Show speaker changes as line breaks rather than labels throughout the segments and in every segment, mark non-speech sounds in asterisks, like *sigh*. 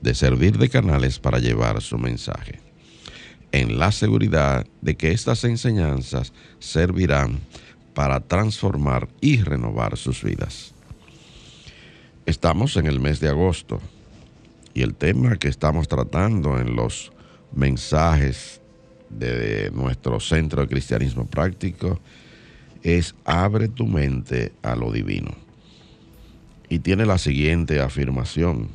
de servir de canales para llevar su mensaje, en la seguridad de que estas enseñanzas servirán para transformar y renovar sus vidas. Estamos en el mes de agosto y el tema que estamos tratando en los mensajes de nuestro Centro de Cristianismo Práctico es Abre tu mente a lo divino. Y tiene la siguiente afirmación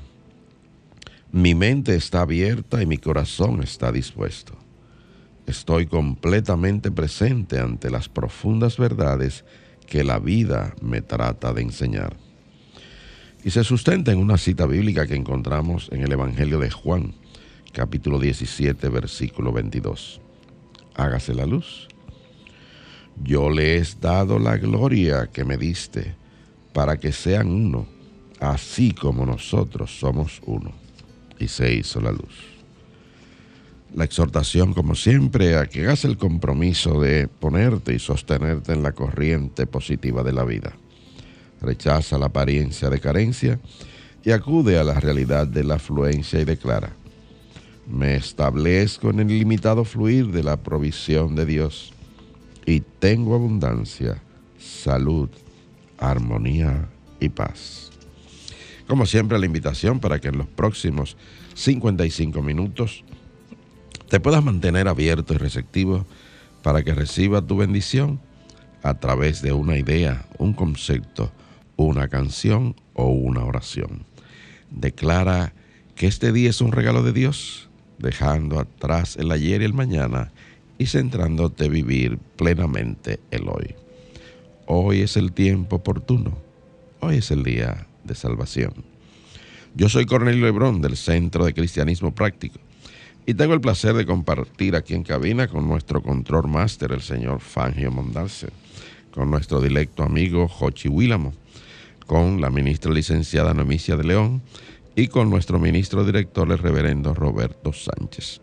mi mente está abierta y mi corazón está dispuesto. Estoy completamente presente ante las profundas verdades que la vida me trata de enseñar. Y se sustenta en una cita bíblica que encontramos en el Evangelio de Juan, capítulo 17, versículo 22. Hágase la luz. Yo le he dado la gloria que me diste para que sean uno, así como nosotros somos uno y se hizo la luz. La exhortación, como siempre, a que hagas el compromiso de ponerte y sostenerte en la corriente positiva de la vida. Rechaza la apariencia de carencia y acude a la realidad de la afluencia y declara, me establezco en el limitado fluir de la provisión de Dios y tengo abundancia, salud, armonía y paz. Como siempre, la invitación para que en los próximos 55 minutos te puedas mantener abierto y receptivo para que reciba tu bendición a través de una idea, un concepto, una canción o una oración. Declara que este día es un regalo de Dios, dejando atrás el ayer y el mañana y centrándote vivir plenamente el hoy. Hoy es el tiempo oportuno, hoy es el día de salvación. Yo soy Cornelio Lebrón del Centro de Cristianismo Práctico y tengo el placer de compartir aquí en cabina con nuestro control máster, el señor Fangio Mondalce, con nuestro directo amigo Jochi Willamo, con la ministra licenciada Nomicia de León y con nuestro ministro director, el reverendo Roberto Sánchez.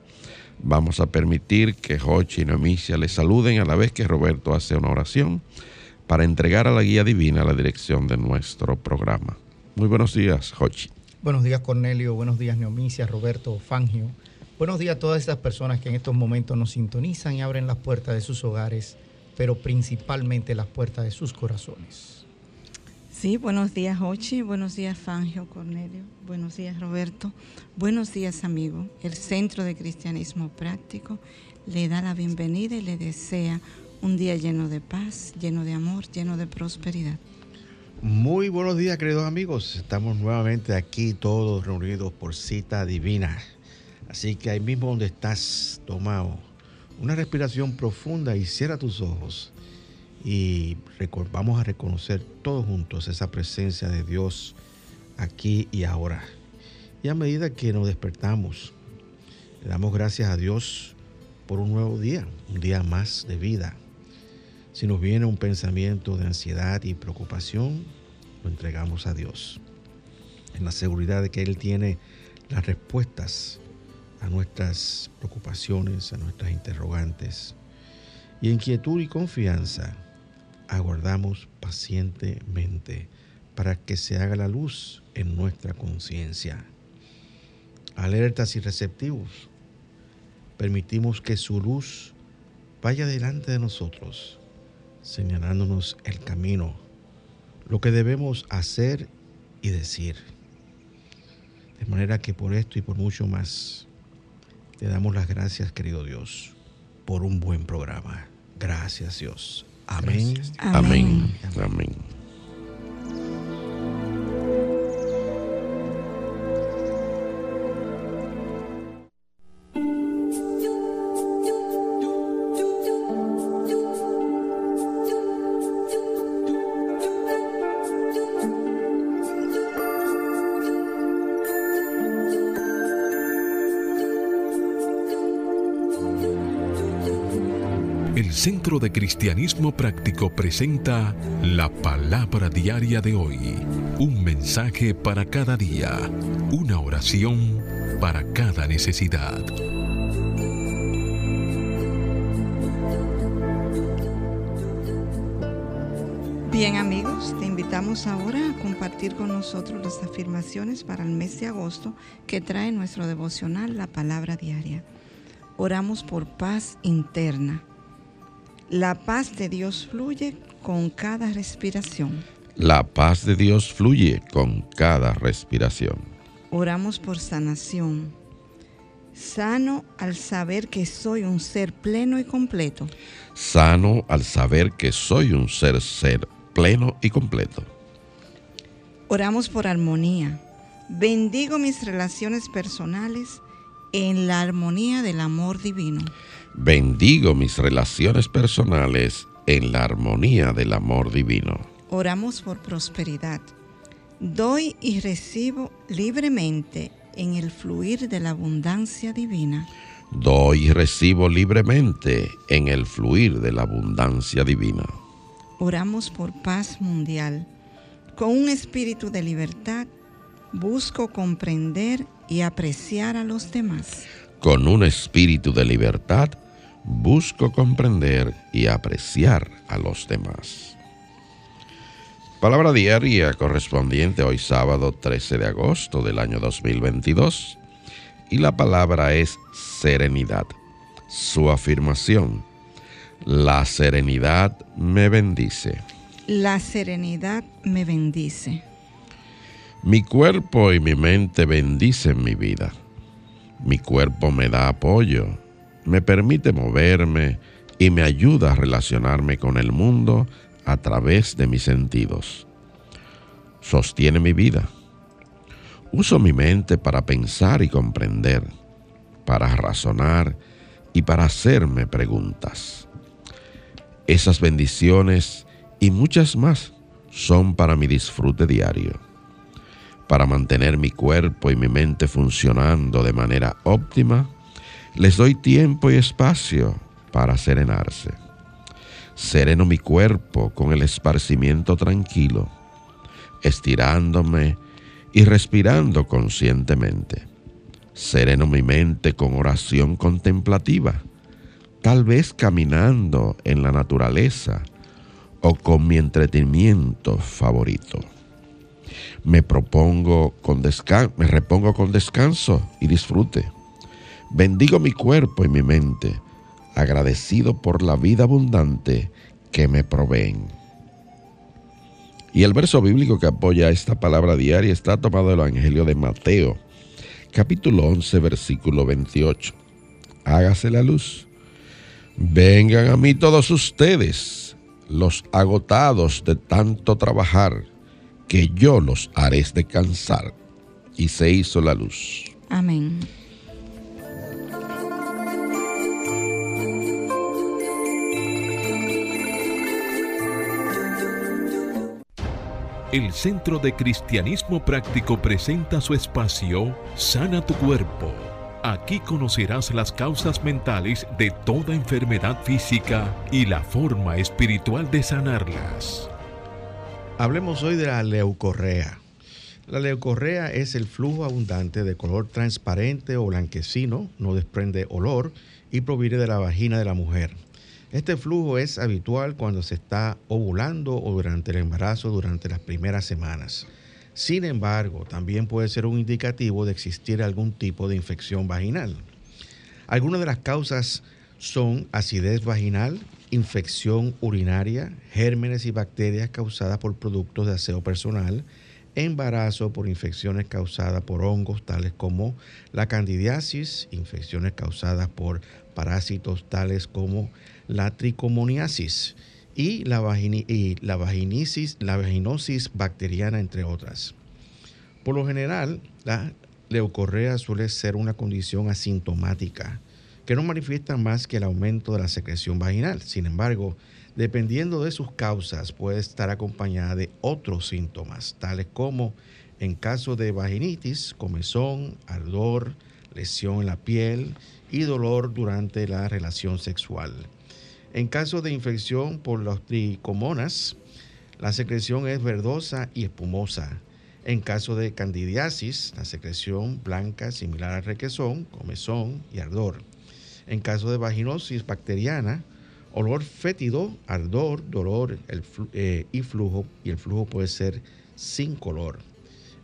Vamos a permitir que Jochi y Nomicia le saluden a la vez que Roberto hace una oración para entregar a la guía divina la dirección de nuestro programa. Muy buenos días, Jochi.
Buenos días, Cornelio. Buenos días, Neomicia, Roberto, Fangio. Buenos días a todas estas personas que en estos momentos nos sintonizan y abren las puertas de sus hogares, pero principalmente las puertas de sus corazones.
Sí, buenos días, Jochi. Buenos días, Fangio, Cornelio. Buenos días, Roberto. Buenos días, amigo. El Centro de Cristianismo Práctico le da la bienvenida y le desea un día lleno de paz, lleno de amor, lleno de prosperidad.
Muy buenos días, queridos amigos. Estamos nuevamente aquí todos reunidos por cita divina. Así que ahí mismo donde estás, toma una respiración profunda y cierra tus ojos. Y vamos a reconocer todos juntos esa presencia de Dios aquí y ahora. Y a medida que nos despertamos, le damos gracias a Dios por un nuevo día, un día más de vida si nos viene un pensamiento de ansiedad y preocupación, lo entregamos a Dios, en la seguridad de que Él tiene las respuestas a nuestras preocupaciones, a nuestras interrogantes. Y en quietud y confianza aguardamos pacientemente para que se haga la luz en nuestra conciencia. Alertas y receptivos, permitimos que su luz vaya delante de nosotros señalándonos el camino, lo que debemos hacer y decir. De manera que por esto y por mucho más, te damos las gracias, querido Dios, por un buen programa. Gracias, Dios. Amén.
Amén. Amén.
Centro de Cristianismo Práctico presenta la palabra diaria de hoy. Un mensaje para cada día. Una oración para cada necesidad.
Bien amigos, te invitamos ahora a compartir con nosotros las afirmaciones para el mes de agosto que trae nuestro devocional La Palabra Diaria. Oramos por paz interna la paz de Dios fluye con cada respiración.
La paz de Dios fluye con cada respiración.
Oramos por sanación. Sano al saber que soy un ser pleno y completo.
Sano al saber que soy un ser ser pleno y completo.
Oramos por armonía. Bendigo mis relaciones personales en la armonía del amor divino.
Bendigo mis relaciones personales en la armonía del amor divino.
Oramos por prosperidad. Doy y recibo libremente en el fluir de la abundancia divina.
Doy y recibo libremente en el fluir de la abundancia divina.
Oramos por paz mundial. Con un espíritu de libertad, busco comprender y apreciar a los demás.
Con un espíritu de libertad, busco comprender y apreciar a los demás. Palabra diaria correspondiente hoy sábado 13 de agosto del año 2022 y la palabra es serenidad. Su afirmación, la serenidad me bendice.
La serenidad me bendice.
Mi cuerpo y mi mente bendicen mi vida. Mi cuerpo me da apoyo me permite moverme y me ayuda a relacionarme con el mundo a través de mis sentidos. Sostiene mi vida. Uso mi mente para pensar y comprender, para razonar y para hacerme preguntas. Esas bendiciones y muchas más son para mi disfrute diario, para mantener mi cuerpo y mi mente funcionando de manera óptima les doy tiempo y espacio para serenarse. Sereno mi cuerpo con el esparcimiento tranquilo, estirándome y respirando conscientemente. Sereno mi mente con oración contemplativa, tal vez caminando en la naturaleza o con mi entretenimiento favorito. Me propongo con me repongo con descanso y disfrute Bendigo mi cuerpo y mi mente, agradecido por la vida abundante que me proveen. Y el verso bíblico que apoya esta palabra diaria está tomado del Evangelio de Mateo, capítulo 11, versículo 28. Hágase la luz. Vengan a mí todos ustedes, los agotados de tanto trabajar, que yo los haré descansar. Y se hizo la luz.
Amén.
El Centro de Cristianismo Práctico presenta su espacio Sana tu Cuerpo. Aquí conocerás las causas mentales de toda enfermedad física y la forma espiritual de sanarlas.
Hablemos hoy de la leucorrea. La leucorrea es el flujo abundante de color transparente o blanquecino, no desprende olor y proviene de la vagina de la mujer. Este flujo es habitual cuando se está ovulando o durante el embarazo durante las primeras semanas. Sin embargo, también puede ser un indicativo de existir algún tipo de infección vaginal. Algunas de las causas son acidez vaginal, infección urinaria, gérmenes y bacterias causadas por productos de aseo personal, embarazo por infecciones causadas por hongos tales como la candidiasis, infecciones causadas por parásitos tales como la tricomoniasis y la, y la, vaginisis, la vaginosis bacteriana, entre otras. Por lo general, la leucorrea suele ser una condición asintomática que no manifiesta más que el aumento de la secreción vaginal. Sin embargo, dependiendo de sus causas, puede estar acompañada de otros síntomas, tales como en caso de vaginitis, comezón, ardor, lesión en la piel y dolor durante la relación sexual. En caso de infección por los tricomonas, la secreción es verdosa y espumosa. En caso de candidiasis, la secreción blanca similar al requesón, comezón y ardor. En caso de vaginosis bacteriana, olor fétido, ardor, dolor eh, y flujo, y el flujo puede ser sin color.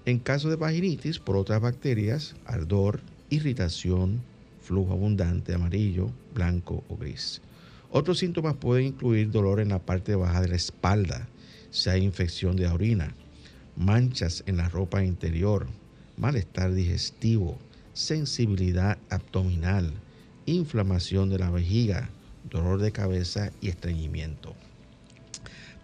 En caso de vaginitis por otras bacterias, ardor, irritación, flujo abundante, amarillo, blanco o gris. Otros síntomas pueden incluir dolor en la parte baja de la espalda, si hay infección de orina, manchas en la ropa interior, malestar digestivo, sensibilidad abdominal, inflamación de la vejiga, dolor de cabeza y estreñimiento.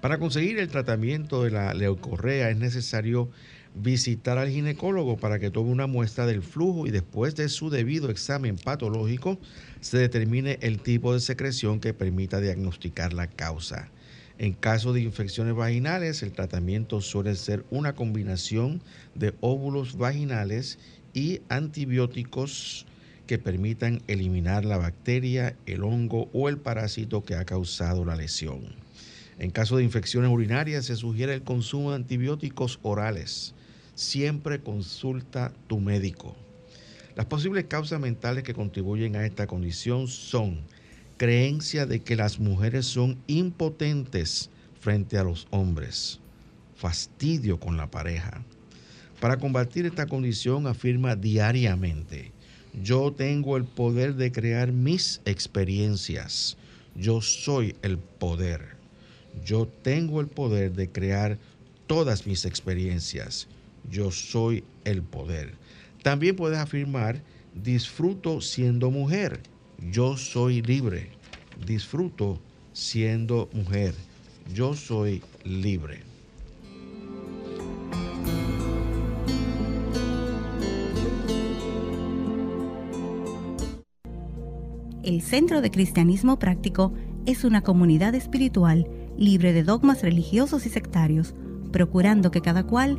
Para conseguir el tratamiento de la leucorrea es necesario visitar al ginecólogo para que tome una muestra del flujo y después de su debido examen patológico se determine el tipo de secreción que permita diagnosticar la causa. En caso de infecciones vaginales, el tratamiento suele ser una combinación de óvulos vaginales y antibióticos que permitan eliminar la bacteria, el hongo o el parásito que ha causado la lesión. En caso de infecciones urinarias se sugiere el consumo de antibióticos orales. Siempre consulta tu médico. Las posibles causas mentales que contribuyen a esta condición son creencia de que las mujeres son impotentes frente a los hombres, fastidio con la pareja. Para combatir esta condición afirma diariamente, yo tengo el poder de crear mis experiencias. Yo soy el poder. Yo tengo el poder de crear todas mis experiencias. Yo soy el poder. También puedes afirmar, disfruto siendo mujer. Yo soy libre. Disfruto siendo mujer. Yo soy libre.
El Centro de Cristianismo Práctico es una comunidad espiritual libre de dogmas religiosos y sectarios, procurando que cada cual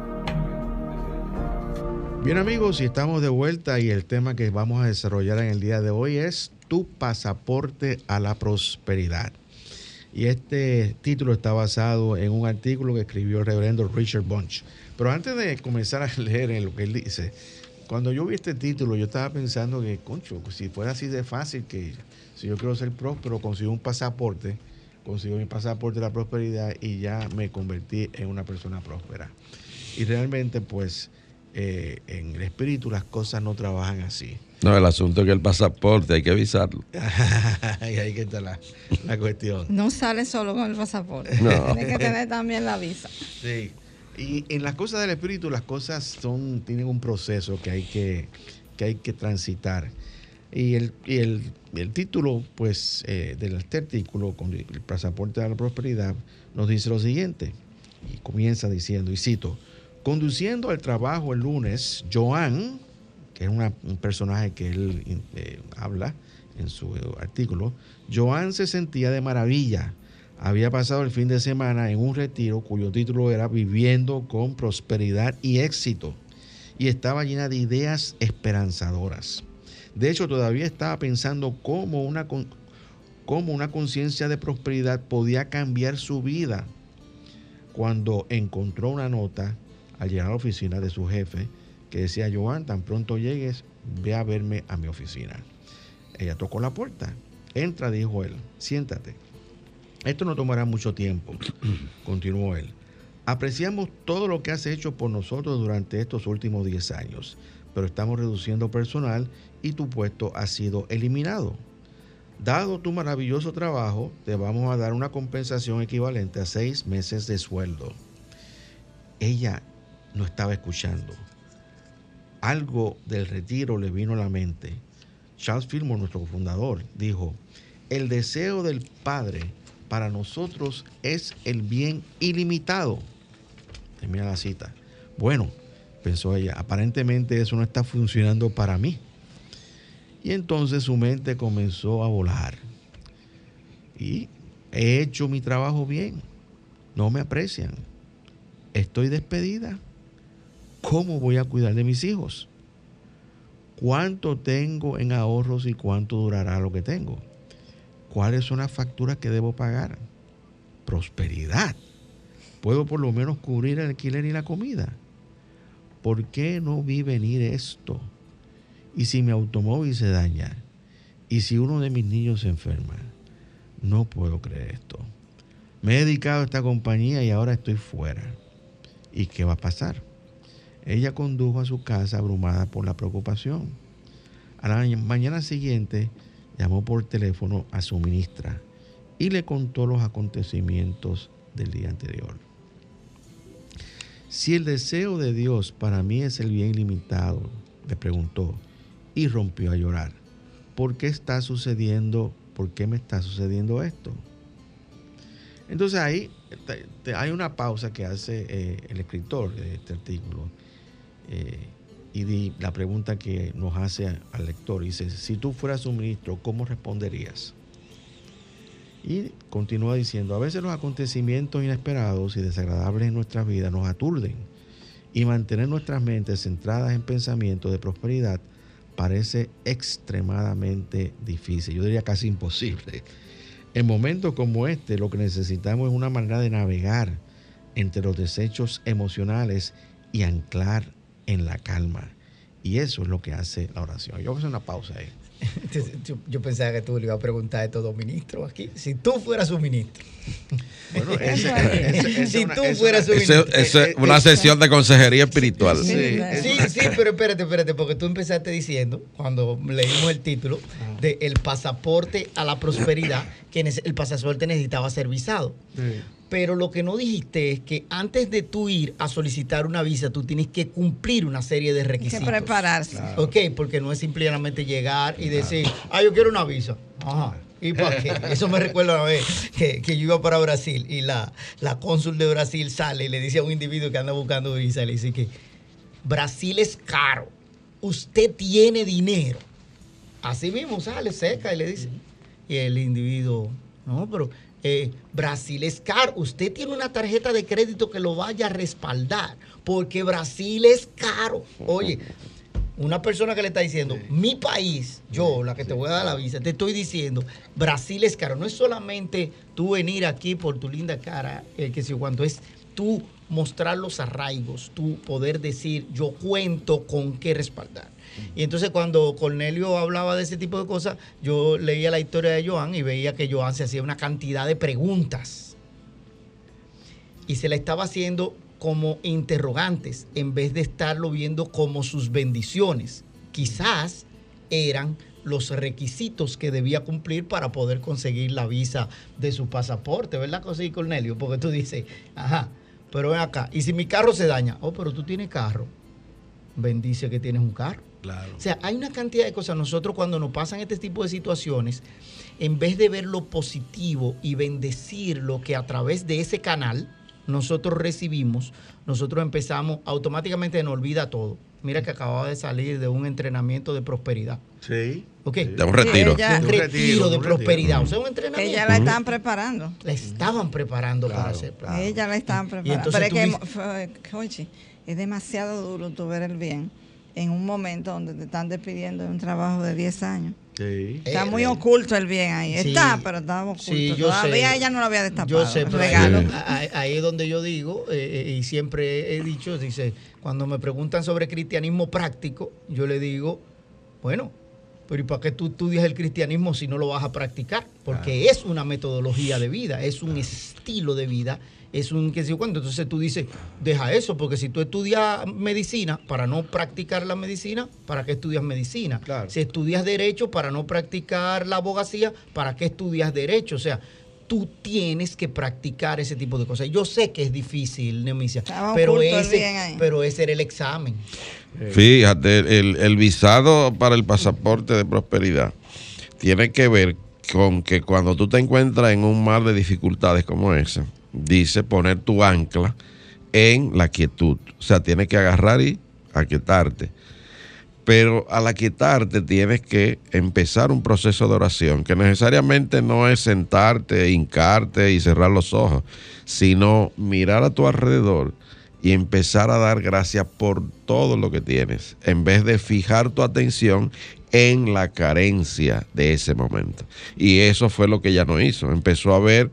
Bien amigos, y estamos de vuelta y el tema que vamos a desarrollar en el día de hoy es tu pasaporte a la prosperidad. Y este título está basado en un artículo que escribió el reverendo Richard Bunch. Pero antes de comenzar a *laughs* leer en lo que él dice, cuando yo vi este título, yo estaba pensando que, concho, si fuera así de fácil que si yo quiero ser próspero, consigo un pasaporte, consigo mi pasaporte de la prosperidad y ya me convertí en una persona próspera. Y realmente, pues, eh, en el espíritu las cosas no trabajan así.
No, el asunto es que el pasaporte hay que avisarlo.
y *laughs* ahí que está la, cuestión.
No sale solo con el pasaporte. No. *laughs* Tiene que tener también la visa.
Sí. Y en las cosas del espíritu, las cosas son, tienen un proceso que hay que, que, hay que transitar. Y el, el, título pues, eh, del este artículo, con el pasaporte de la prosperidad, nos dice lo siguiente. Y comienza diciendo, y cito, conduciendo al trabajo el lunes, Joan, que es un personaje que él eh, habla en su artículo, Joan se sentía de maravilla. Había pasado el fin de semana en un retiro cuyo título era Viviendo con prosperidad y éxito. Y estaba llena de ideas esperanzadoras. De hecho, todavía estaba pensando cómo una, cómo una conciencia de prosperidad podía cambiar su vida cuando encontró una nota al llegar a la oficina de su jefe que decía, Joan, tan pronto llegues, ve a verme a mi oficina. Ella tocó la puerta. Entra, dijo él, siéntate. Esto no tomará mucho tiempo, *clears throat* continuó él. Apreciamos todo lo que has hecho por nosotros durante estos últimos 10 años, pero estamos reduciendo personal y tu puesto ha sido eliminado. Dado tu maravilloso trabajo, te vamos a dar una compensación equivalente a seis meses de sueldo. Ella no estaba escuchando. Algo del retiro le vino a la mente. Charles Fillmore, nuestro fundador, dijo, el deseo del Padre para nosotros es el bien ilimitado. Termina la cita. Bueno, pensó ella, aparentemente eso no está funcionando para mí. Y entonces su mente comenzó a volar. Y he hecho mi trabajo bien. No me aprecian. Estoy despedida. ¿Cómo voy a cuidar de mis hijos? ¿Cuánto tengo en ahorros y cuánto durará lo que tengo? ¿Cuáles son las facturas que debo pagar? Prosperidad. ¿Puedo por lo menos cubrir el alquiler y la comida? ¿Por qué no vi venir esto? ¿Y si mi automóvil se daña? ¿Y si uno de mis niños se enferma? No puedo creer esto. Me he dedicado a esta compañía y ahora estoy fuera. ¿Y qué va a pasar? Ella condujo a su casa abrumada por la preocupación. A la mañana siguiente llamó por teléfono a su ministra y le contó los acontecimientos del día anterior. Si el deseo de Dios para mí es el bien limitado, le preguntó, y rompió a llorar. ¿Por qué está sucediendo? ¿Por qué me está sucediendo esto? Entonces ahí hay una pausa que hace eh, el escritor de este artículo eh, y la pregunta que nos hace al lector dice, si tú fueras un ministro, ¿cómo responderías? Y continúa diciendo, a veces los acontecimientos inesperados y desagradables en nuestra vida nos aturden y mantener nuestras mentes centradas en pensamientos de prosperidad parece extremadamente difícil, yo diría casi imposible. En momentos como este lo que necesitamos es una manera de navegar entre los desechos emocionales y anclar en la calma. Y eso es lo que hace la oración. Yo voy a hacer una pausa ahí. *laughs*
Yo, pensaba que tú le ibas a preguntar a todos ministros aquí. Si tú fueras un ministro. *laughs* Bueno, *laughs*
si tú fueras un ministro. Es una sesión de consejería espiritual.
Sí, sí, pero espérate, espérate, porque tú empezaste diciendo, cuando leímos el título, de el pasaporte a la prosperidad, que el pasaporte necesitaba ser visado. Pero lo que no dijiste es que antes de tú ir a solicitar una visa, tú tienes que cumplir una serie de requisitos.
que prepararse.
Ok, porque no es simplemente llegar y decir, ah, yo quiero una visa. Ajá. ¿Y para qué? *laughs* Eso me recuerda una vez que, yo iba para Brasil y la, la cónsul de Brasil sale y le dice a un individuo que anda buscando visa, le dice que Brasil es caro, usted tiene dinero. Así mismo sale seca y le dice. Y el individuo, no, pero eh, Brasil es caro. Usted tiene una tarjeta de crédito que lo vaya a respaldar, porque Brasil es caro. Oye, una persona que le está diciendo, mi país, yo, la que te voy a dar la visa, te estoy diciendo, Brasil es caro. No es solamente tú venir aquí por tu linda cara, el que si cuánto es tú mostrar los arraigos, tú poder decir, yo cuento con qué respaldar. Y entonces cuando Cornelio hablaba de ese tipo de cosas, yo leía la historia de Joan y veía que Joan se hacía una cantidad de preguntas. Y se la estaba haciendo como interrogantes en vez de estarlo viendo como sus bendiciones. Quizás eran los requisitos que debía cumplir para poder conseguir la visa de su pasaporte, ¿verdad, José Cornelio? Porque tú dices, ajá, pero ven acá, y si mi carro se daña, oh, pero tú tienes carro, bendice que tienes un carro. O sea, hay una cantidad de cosas. Nosotros cuando nos pasan este tipo de situaciones, en vez de ver lo positivo y bendecir lo que a través de ese canal nosotros recibimos, nosotros empezamos automáticamente en olvida todo. Mira que acababa de salir de un entrenamiento de prosperidad.
Sí.
¿Ok? De un retiro.
un retiro de prosperidad. O sea, un entrenamiento.
Ella la estaban preparando.
La estaban preparando para hacer.
Ella la estaban preparando. Pero es que, es demasiado duro tu ver el bien en un momento donde te están despidiendo de un trabajo de 10 años. Sí. Está muy oculto el bien ahí. Está, pero está oculto. Sí, Todavía ella no lo había destapado. Yo sé,
regalo. Ahí, es donde yo digo, y siempre he dicho, dice, cuando me preguntan sobre cristianismo práctico, yo le digo, bueno, pero ¿y para qué tú estudias el cristianismo si no lo vas a practicar? Porque es una metodología de vida, es un estilo de vida, es un qué sé cuánto. Entonces tú dices, deja eso, porque si tú estudias medicina para no practicar la medicina, ¿para qué estudias medicina? Si estudias derecho para no practicar la abogacía, ¿para qué estudias derecho? O sea, tú tienes que practicar ese tipo de cosas. Yo sé que es difícil, Neomicia, pero ese, pero ese era el examen.
Fíjate, el, visado para el pasaporte de prosperidad tiene que ver con que cuando tú te encuentras en un mar de dificultades como ese, dice poner tu ancla en la quietud. O sea, tienes que agarrar y aquietarte. Pero al aquietarte tienes que empezar un proceso de oración, que necesariamente no es sentarte, hincarte y cerrar los ojos, sino mirar a tu alrededor y empezar a dar gracias por todo lo que tienes, en vez de fijar tu atención en la carencia de ese momento. Y eso fue lo que ella no hizo. Empezó a ver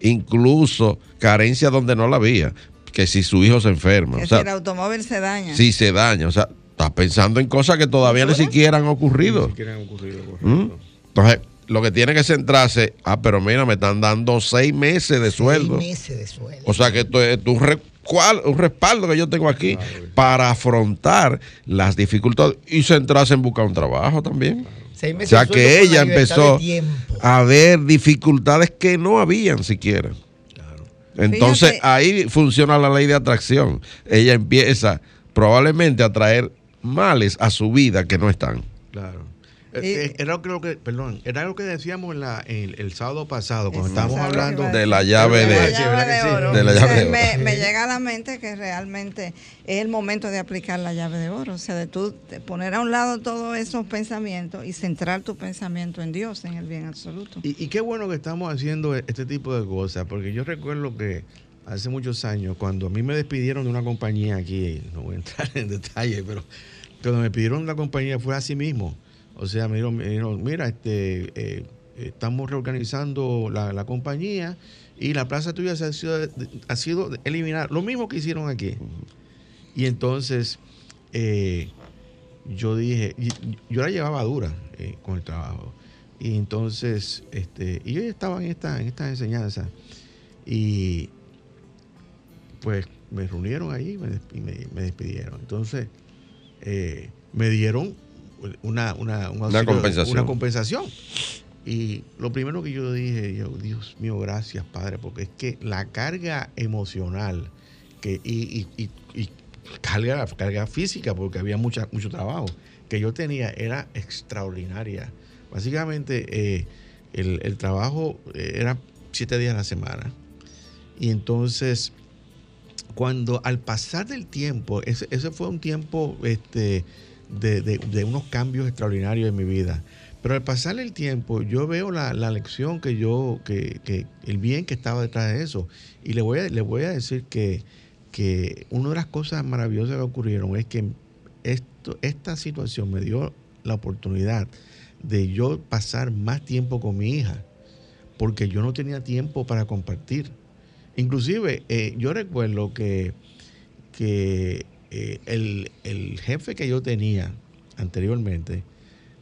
incluso carencia donde no la había. Que si su hijo se enferma.
Que si el automóvil se daña.
Si se daña. O sea, estás pensando en cosas que todavía ni siquiera han ocurrido. Ni siquiera han ocurrido. ¿Mm? Entonces, lo que tiene que centrarse, ah, pero mira, me están dando seis meses de sueldo. Seis meses de sueldo. O sea que esto es un, un respaldo que yo tengo aquí para afrontar las dificultades y centrarse en buscar un trabajo también. Seis meses o sea que ella empezó a ver dificultades que no habían siquiera. Entonces ahí funciona la ley de atracción. Ella empieza probablemente a traer males a su vida que no están.
Claro. Eh, eh, era lo que, perdón, era lo que decíamos en la, el sábado pasado, cuando estábamos hablando
de la llave de,
oro. me, llega a la mente que realmente es el momento de aplicar la llave de oro, o sea, de tú poner a un lado todos esos pensamientos y centrar tu pensamiento en Dios, en el bien absoluto.
Y, qué bueno que estamos haciendo este tipo de cosas, porque yo recuerdo que hace muchos años, cuando a mí me despidieron de una compañía aquí, no voy a entrar en *laughs* detalle, pero cuando me pidieron la compañía fue así mismo o sea, me dijeron, mira, este, eh, estamos reorganizando la, compañía y la plaza tuya ha sido, ha sido eliminada. Lo mismo que hicieron aquí. Y entonces eh, yo dije, yo la llevaba dura eh, con el trabajo. Y entonces, este, y yo estaba en esta, en esta enseñanza. Y pues me reunieron ahí y me, despidieron. Entonces, me dieron una, una,
una, compensación.
una compensación. Y lo primero que yo dije, yo, Dios mío, gracias, Padre, porque es que la carga emocional que, y, y, y, carga, carga física, porque había mucha, mucho trabajo, que yo tenía era extraordinaria. Básicamente, eh, el, trabajo eh, era siete días a la semana. Y entonces, cuando al pasar del tiempo, ese, ese fue un tiempo este, de, unos cambios extraordinarios en mi vida. Pero al pasar el tiempo, yo veo la, lección que yo, que, que, el bien que estaba detrás de eso. Y le voy a, le voy a decir que, que una de las cosas maravillosas que ocurrieron es que esto, esta situación me dio la oportunidad de yo pasar más tiempo con mi hija, porque yo no tenía tiempo para compartir. Inclusive, eh, yo recuerdo que, que eh, el, jefe que yo tenía anteriormente,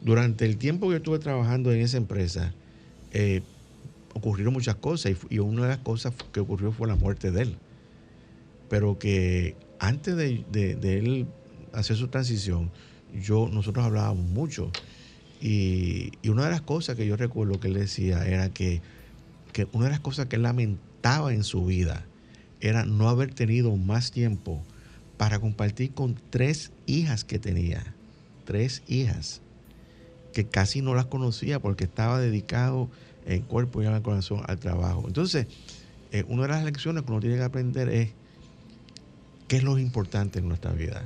durante el tiempo que yo estuve trabajando en esa empresa, eh, ocurrieron muchas cosas y, una de las cosas que ocurrió fue la muerte de él. Pero que antes de, él hacer su transición, yo, nosotros hablábamos mucho. Y, una de las cosas que yo recuerdo que él decía era que, que una de las cosas que él lamentaba en su vida era no haber tenido más tiempo para compartir con tres hijas que tenía. Tres hijas que casi no las conocía porque estaba dedicado en cuerpo y en el corazón al trabajo. Entonces, eh, una de las lecciones que uno tiene que aprender es qué es lo importante en nuestra vida.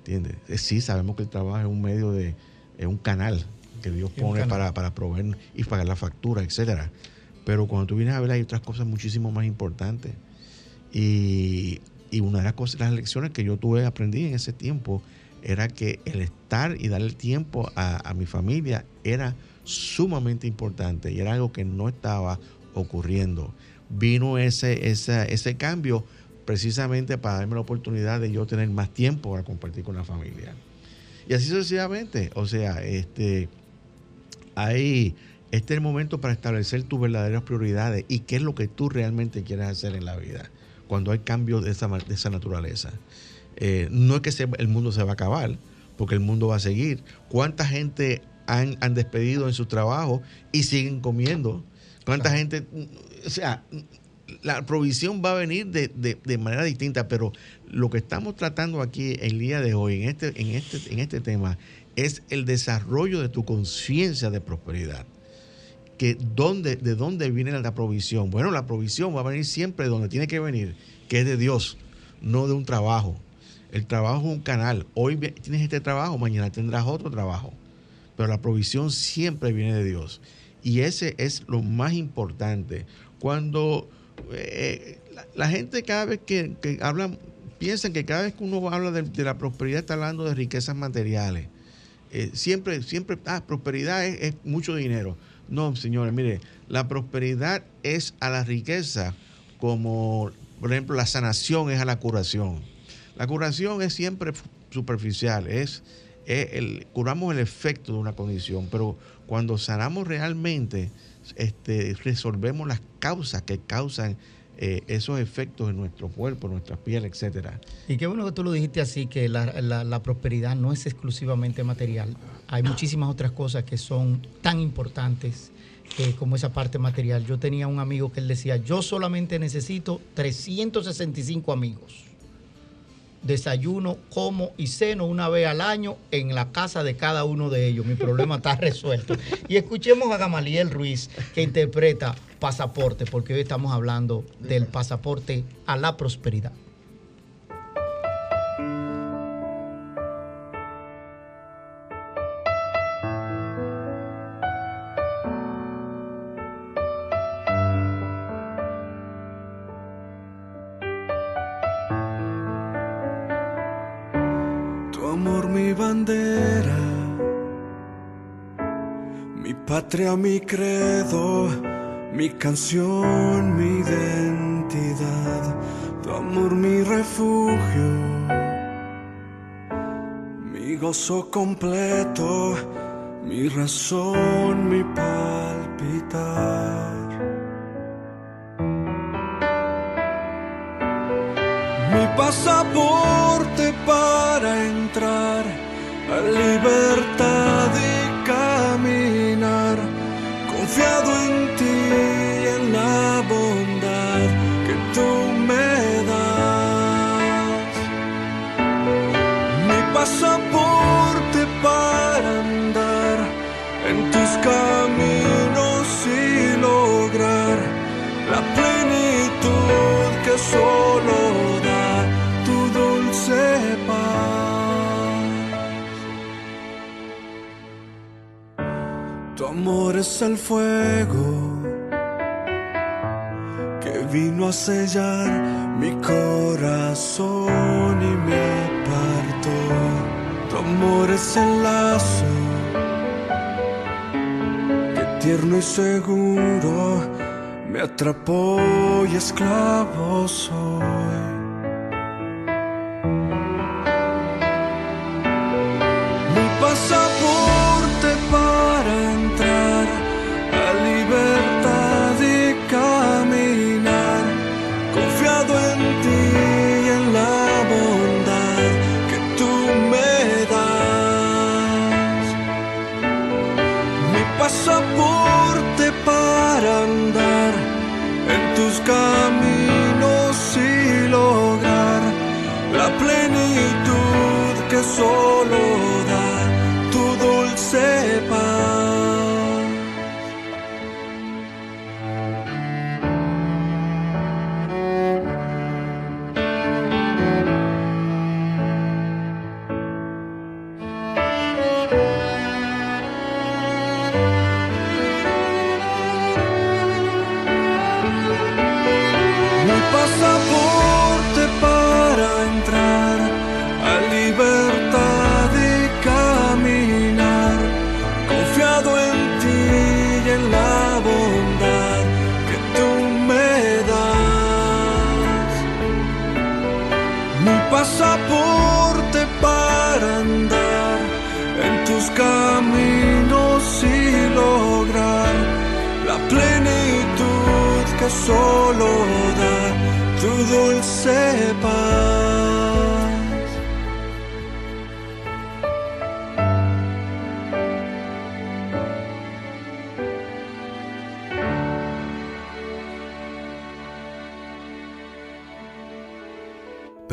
¿Entiendes? Eh, sí, sabemos que el trabajo es un medio de, es un canal que Dios pone para, para proveer y pagar la factura, etcétera. Pero cuando tú vienes a ver hay otras cosas muchísimo más importantes. Y y una de las, cosas, las lecciones que yo tuve, aprendí en ese tiempo, era que el estar y darle tiempo a, mi familia era sumamente importante y era algo que no estaba ocurriendo. Vino ese, ese, ese cambio precisamente para darme la oportunidad de yo tener más tiempo para compartir con la familia. Y así sucesivamente, o sea, este, ahí, este es el momento para establecer tus verdaderas prioridades y qué es lo que tú realmente quieres hacer en la vida cuando hay cambios de esa, de esa naturaleza. Eh, no es que el mundo se va a acabar, porque el mundo va a seguir. ¿Cuánta gente han, despedido en su trabajo y siguen comiendo? ¿Cuánta gente, o sea, la provisión va a venir de, manera distinta, pero lo que estamos tratando aquí el día de hoy, en este, en este, en este tema, es el desarrollo de tu conciencia de prosperidad. Que dónde, ¿De dónde viene la provisión? Bueno, la provisión va a venir siempre de donde tiene que venir, que es de Dios, no de un trabajo. El trabajo es un canal. Hoy tienes este trabajo, mañana tendrás otro trabajo. Pero la provisión siempre viene de Dios. Y ese es lo más importante. Cuando eh, la, gente cada vez que, habla, piensan que cada vez que uno habla de, la prosperidad está hablando de riquezas materiales. Eh, siempre, siempre, ah, prosperidad es mucho dinero. No, señores, mire, la prosperidad es a la riqueza como, por ejemplo, la sanación es a la curación. La curación es siempre superficial, es, el, curamos el efecto de una condición, pero cuando sanamos realmente, este, resolvemos las causas que causan eh, esos efectos en nuestro cuerpo, nuestra piel, etcétera.
Y qué bueno que tú lo dijiste así, que la, prosperidad no es exclusivamente material. Hay muchísimas otras cosas que son tan importantes eh, como esa parte material. Yo tenía un amigo que él decía, yo solamente necesito 365 amigos desayuno, como y ceno una vez al año en la casa de cada uno de ellos. Mi problema está *laughs* resuelto. Y escuchemos a Gamaliel Ruiz que interpreta pasaporte, porque hoy estamos hablando del pasaporte a la prosperidad.
patria, mi credo, mi canción, mi identidad, tu amor, mi refugio, mi gozo completo, mi razón, mi palpitar. Mi pasaporte para entrar a libertad caminos y lograr la plenitud que solo da tu dulce amor es el fuego que vino a sellar mi corazón y me apartó. Tu amor es el lazo tierno y seguro me atrapó y esclavo soy. Pasaporte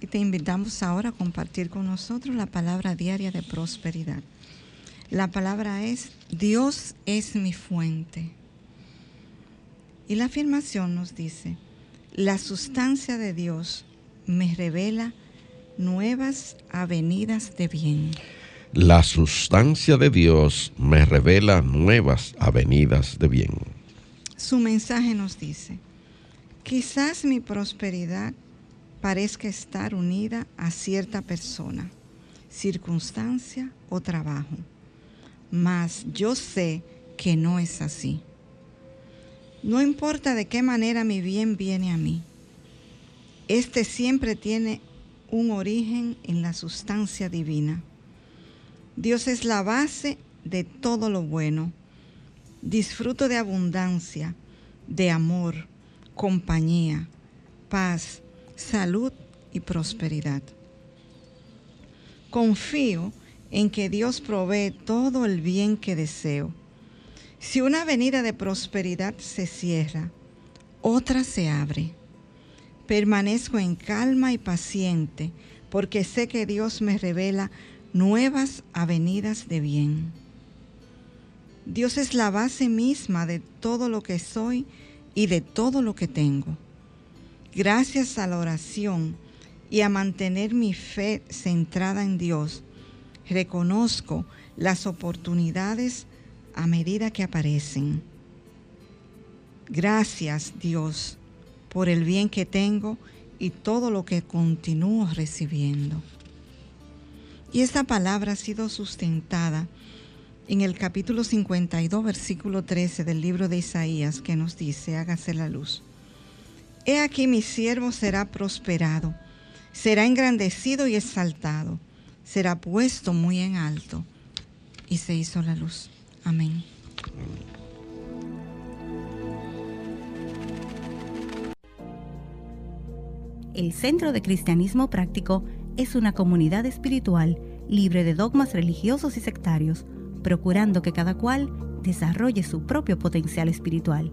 y te invitamos ahora a compartir con nosotros la palabra diaria de prosperidad. La palabra es, Dios es mi fuente. Y la afirmación nos dice, la sustancia de Dios me revela nuevas avenidas de bien.
La sustancia de Dios me revela nuevas avenidas de bien.
Su mensaje nos dice, quizás mi prosperidad parezca estar unida a cierta persona, circunstancia o trabajo, mas yo sé que no es así. No importa de qué manera mi bien viene a mí, este siempre tiene un origen en la sustancia divina. Dios es la base de todo lo bueno. Disfruto de abundancia, de amor, compañía, paz, salud y prosperidad. Confío en que Dios provee todo el bien que deseo. Si una avenida de prosperidad se cierra, otra se abre. Permanezco en calma y paciente porque sé que Dios me revela nuevas avenidas de bien. Dios es la base misma de todo lo que soy y de todo lo que tengo. Gracias a la oración y a mantener mi fe centrada en Dios, reconozco las oportunidades a medida que aparecen. Gracias Dios por el bien que tengo y todo lo que continúo recibiendo. Y esta palabra ha sido sustentada en el capítulo 52, versículo 13 del libro de Isaías, que nos dice, hágase la luz. He aquí mi siervo será prosperado, será engrandecido y exaltado, será puesto muy en alto. Y se hizo la luz. Amén.
El Centro de Cristianismo Práctico es una comunidad espiritual libre de dogmas religiosos y sectarios, procurando que cada cual desarrolle su propio potencial espiritual.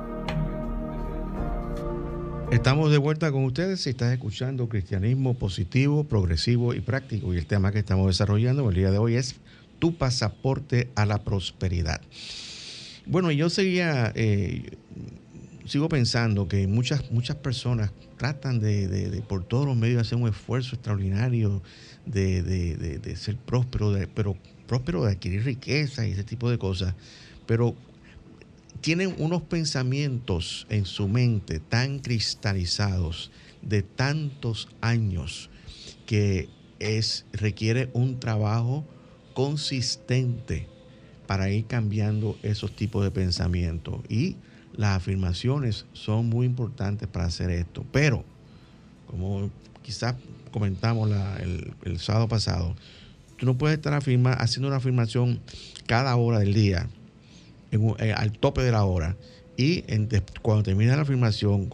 Estamos de vuelta con ustedes. Si estás escuchando Cristianismo positivo, progresivo y práctico, y el tema que estamos desarrollando el día de hoy es tu pasaporte a la prosperidad. Bueno, yo seguía, eh, sigo pensando que muchas, muchas personas tratan de, por todos los medios hacer un esfuerzo extraordinario de, de ser próspero, pero próspero de adquirir riqueza y ese tipo de cosas. Pero tienen unos pensamientos en su mente tan cristalizados de tantos años que es, requiere un trabajo consistente para ir cambiando esos tipos de pensamientos. Y las afirmaciones son muy importantes para hacer esto. Pero, como quizás comentamos el, sábado pasado, tú no puedes estar afirma, haciendo una afirmación cada hora del día eh, al tope de la hora y cuando termina la afirmación,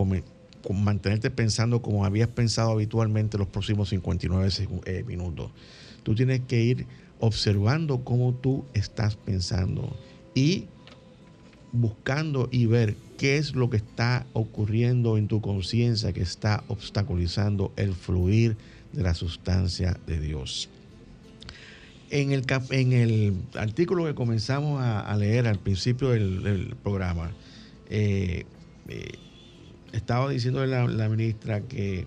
mantenerte pensando como habías pensado habitualmente los próximos 59 eh, minutos. Tú tienes que ir observando cómo tú estás pensando y buscando y ver qué es lo que está ocurriendo en tu conciencia que está obstaculizando el fluir de la sustancia de Dios. En el, en el artículo que comenzamos a, leer al principio del, programa, eh, eh, estaba diciendo la, ministra que,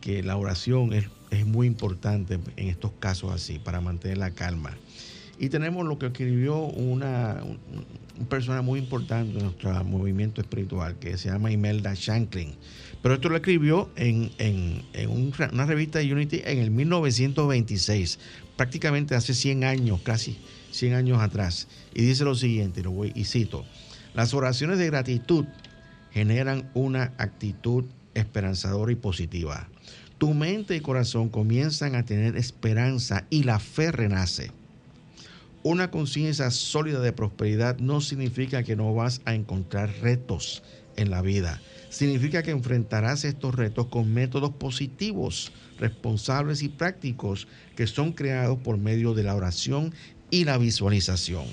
que, la oración es, es muy importante en estos casos así, para mantener la calma. Y tenemos lo que escribió una, persona muy importante en nuestro movimiento espiritual, que se llama Imelda Shanklin. Pero esto lo escribió en, una revista de Unity en el 1926, prácticamente hace 100 años, casi 100 años atrás. Y dice lo siguiente, lo voy, y cito, las oraciones de gratitud generan una actitud esperanzadora y positiva. Tu mente y corazón comienzan a tener esperanza y la fe renace. Una conciencia sólida de prosperidad no significa que no vas a encontrar retos en la vida. Significa que enfrentarás estos retos con métodos positivos, responsables y prácticos que son creados por medio de la oración y la visualización.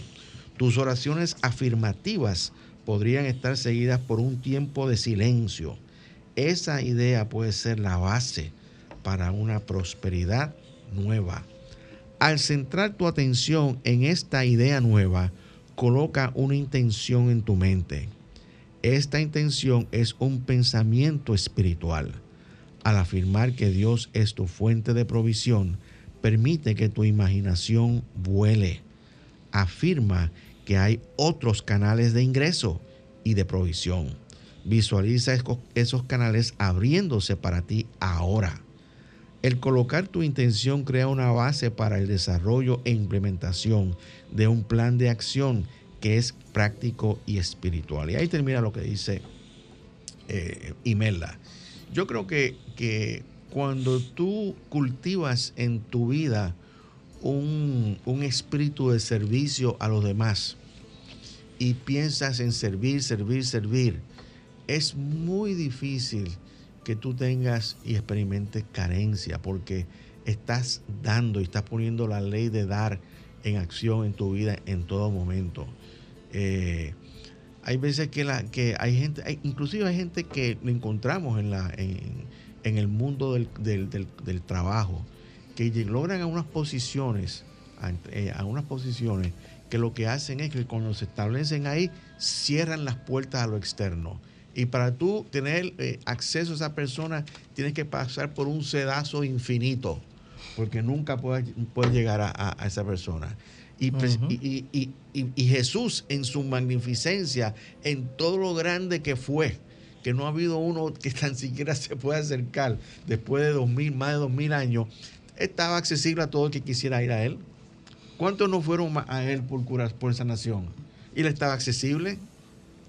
Tus oraciones afirmativas podrían estar seguidas por un tiempo de silencio. Esa idea puede ser la base para una prosperidad nueva. Al centrar tu atención en esta idea nueva, coloca una intención en tu mente. Esta intención es un pensamiento espiritual. Al afirmar que Dios es tu fuente de provisión, permite que tu imaginación vuele. Afirma que hay otros canales de ingreso y de provisión. Visualiza esos canales abriéndose para ti ahora. El colocar tu intención crea una base para el desarrollo e implementación de un plan de acción que es práctico y espiritual. Y ahí termina lo que dice eh, Imelda. Yo creo que, que, cuando tú cultivas en tu vida un, un espíritu de servicio a los demás y piensas en servir, servir, servir, es muy difícil que tú tengas y experimentes carencia, porque estás dando y estás poniendo la ley de dar en acción en tu vida en todo momento. Eh, hay veces que, la, que hay gente, hay, inclusive hay gente que lo encontramos en, la, en, el mundo del, del, trabajo, que logran a unas posiciones, a, eh, a unas posiciones que lo que hacen es que cuando se establecen ahí, cierran las puertas a lo externo y para tú tener eh, acceso a esa persona, tienes que pasar por un sedazo infinito, porque nunca puedes, llegar a, esa persona. Pues, y, y, Jesús en su magnificencia, en todo lo grande que fue, que no ha habido uno que tan siquiera se pueda acercar después de dos mil, más de dos mil años, estaba accesible a todo el que quisiera ir a él. ¿Cuántos no fueron a él por curar por esa nación? Y él estaba accesible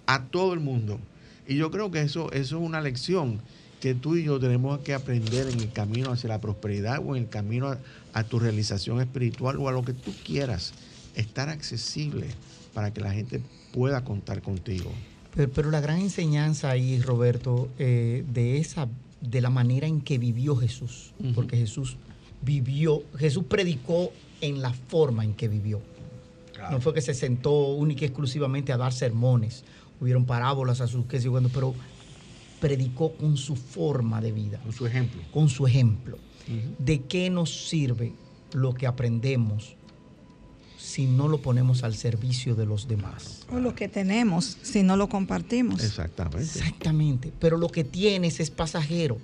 a todo el mundo. Y yo creo que eso, eso es una lección que tú y yo tenemos que aprender en el camino hacia la prosperidad o en el camino a, tu realización espiritual o a lo que tú quieras. Estar accesible para que la gente pueda contar contigo.
Pero, la gran enseñanza ahí, Roberto, eh, de esa, de la manera en que vivió Jesús, porque Jesús vivió, Jesús predicó en la forma en que vivió. No fue que se sentó única y exclusivamente a dar sermones hubieron parábolas a sus que cuando, pero predicó con su forma de vida.
Con su ejemplo.
Con su ejemplo. ¿De qué nos sirve lo que aprendemos si no lo ponemos al servicio de los demás?
O lo que tenemos si no lo compartimos.
Exactamente.
Exactamente. Pero lo que tienes es pasajero.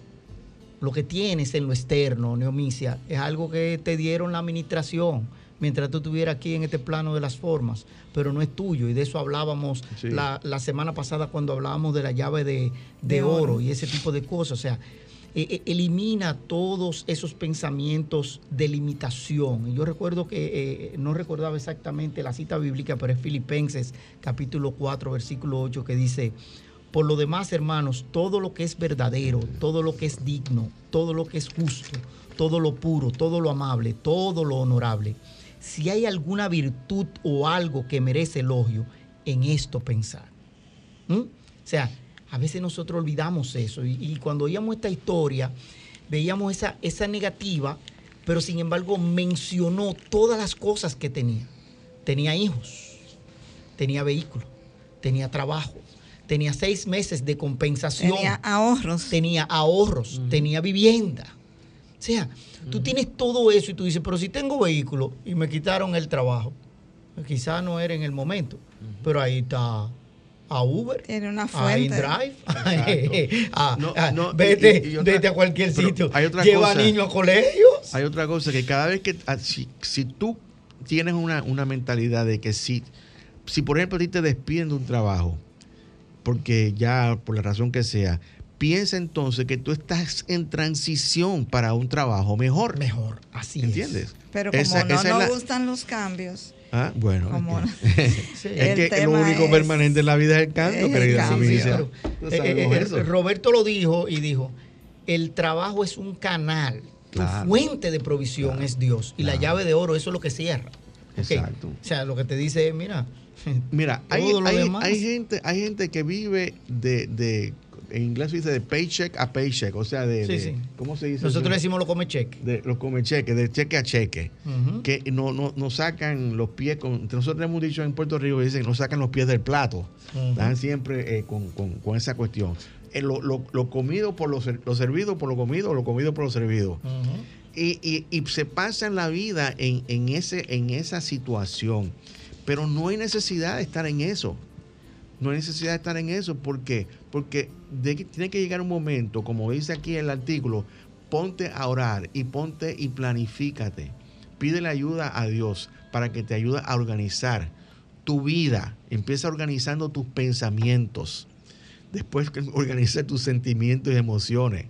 Lo que tienes en lo externo, Neomicia, es algo que te dieron la administración mientras tú estuvieras aquí en este plano de las formas, pero no es tuyo. Y de eso hablábamos la, semana pasada cuando hablábamos de la llave de, oro, y ese tipo de cosas. O sea, e, e, elimina todos esos pensamientos de limitación. Y yo recuerdo que, eh, no recordaba exactamente la cita bíblica, pero es Filipenses capítulo 4, versículo 8, que dice, por lo demás, hermanos, todo lo que es verdadero, todo lo que es digno, todo lo que es justo, todo lo puro, todo lo amable, todo lo honorable si hay alguna virtud o algo que merece elogio, en esto pensar. ¿Mm? O sea, a veces nosotros olvidamos eso y, cuando oíamos esta historia, veíamos esa, esa negativa, pero sin embargo mencionó todas las cosas que tenía. Tenía hijos, tenía vehículos, tenía trabajo, tenía seis meses de compensación.
Tenía ahorros.
Tenía ahorros, tenía vivienda. O sea, tú tienes todo eso y tú dices, pero si tengo vehículo y me quitaron el trabajo, quizás no era en el momento, pero ahí está a Uber,
Tiene una
a
fuente.
InDrive, *laughs* a-
No,
a-
no,
vete,
y- y otra-
vete a cualquier sitio,
hay otra
lleva
cosa.
niños a colegios.
Hay otra cosa que cada vez que, ah, si, si tú tienes una, una mentalidad de que si, si por ejemplo a ti te despiden de un trabajo, porque ya por la razón que sea, piensa entonces que tú estás en transición para un trabajo mejor.
Mejor, así es.
¿Entiendes?
Pero como
Esa-
no nos
la-
gustan los cambios,
Ah, bueno.
como *laughs* *laughs*
es
no-
que,
Sí.
es que
El
lo único
es-
permanente en la vida es el cambio,
es el
querida
cambio.
Sí, claro. Eh, eh,
eso.
Roberto lo dijo y dijo, el trabajo es un canal,
Claro.
tu fuente de provisión es Dios y la llave de oro eso es lo que cierra.
Exacto.
O sea, lo que te dice es, mira, *laughs*
Mira, hay, hay- hay gente, hay gente que vive de, de, en inglés se dice de paycheck a paycheck, o sea, de,
Sí,
de-
sí.
¿cómo se dice?
nosotros decimos lo come cheque.
de los come cheque, de cheque a cheque, que no, no, no sacan los pies, con, nosotros hemos dicho en Puerto Rico, dicen, no sacan los pies del plato, están siempre eh, con, con- con esa cuestión. Eh, lo, lo- lo comido por lo, lo servido por lo comido, lo comido por lo servido. Y, y- y se pasan la vida en, en ese, en esa situación. Pero no hay necesidad de estar en eso. No hay necesidad de estar en eso. ¿Por qué? Porque tiene que llegar un momento, como dice aquí el artículo, ponte a orar y ponte y planifícate. Pídele ayuda a Dios para que te ayude a organizar tu vida. Empieza organizando tus pensamientos. Después *laughs* organiza tus sentimientos y emociones.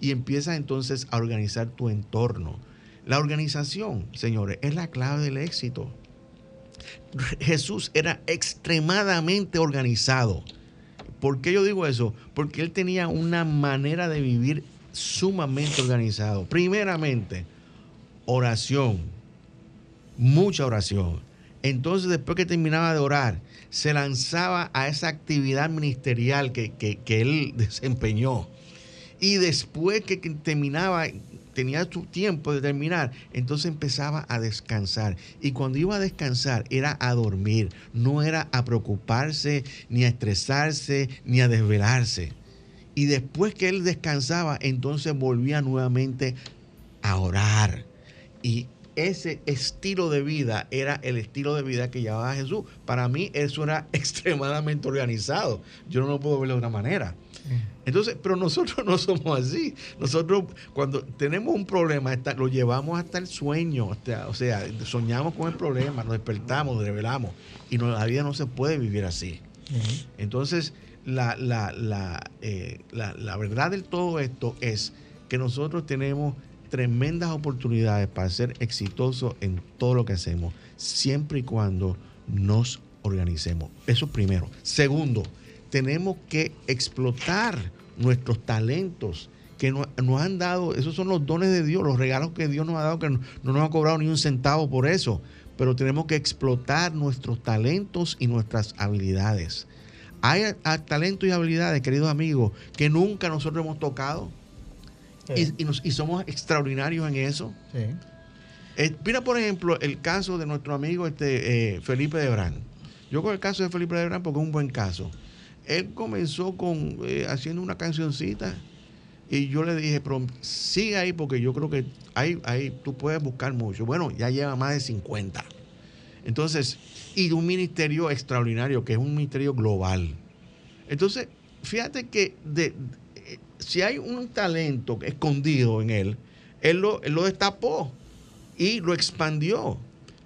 Y empieza entonces a organizar tu entorno. La organización, señores, es la clave del éxito. Jesús era extremadamente organizado. ¿Por qué yo digo eso? Porque él tenía una manera de vivir sumamente organizado. Primeramente, oración, mucha oración. Entonces, después que terminaba de orar, se lanzaba a esa actividad ministerial que, que- él *laughs* desempeñó. Y después que terminaba, tenía su tiempo de terminar, entonces empezaba a descansar. Y cuando iba a descansar era a dormir, no era a preocuparse, ni a estresarse, ni a desvelarse. Y después que él descansaba, entonces volvía nuevamente a orar. Y ese estilo de vida era el estilo de vida que llevaba Jesús. Para mí eso era *laughs* extremadamente organizado. Yo no lo puedo ver de otra manera. Entonces, pero nosotros no somos así. Nosotros cuando tenemos un problema, hasta- lo llevamos hasta el sueño. hasta- o sea, soñamos con el problema, nos despertamos, nos revelamos. Y no, la vida no se puede vivir así. Entonces, la, la, la, eh, la verdad de todo esto es que nosotros tenemos tremendas oportunidades para ser exitosos en todo lo que hacemos, siempre y cuando nos organicemos. Eso primero. Segundo, tenemos que explotar nuestros talentos que nos, nos han dado, esos son los dones de Dios, los regalos que Dios nos ha dado, que no, no nos ha cobrado ni un centavo por eso, pero tenemos que explotar nuestros talentos y nuestras habilidades. Hay talentos y habilidades, queridos amigos, que nunca nosotros hemos tocado
Sí.
y, y nos- y somos extraordinarios en eso.
Sí.
Eh, mira, por ejemplo, el caso de nuestro amigo este, eh, Felipe Debrán. Yo con el caso de Felipe Debrán porque es un buen caso. Él comenzó con eh, haciendo una cancioncita y yo le dije, pero sigue ahí porque yo creo que ahí, ahí tú puedes buscar mucho. Bueno, ya lleva más de 50. Entonces, y de un ministerio extraordinario, que es un ministerio global. Entonces, fíjate que de, eh, si hay un talento escondido en él, él lo, él lo destapó y lo expandió.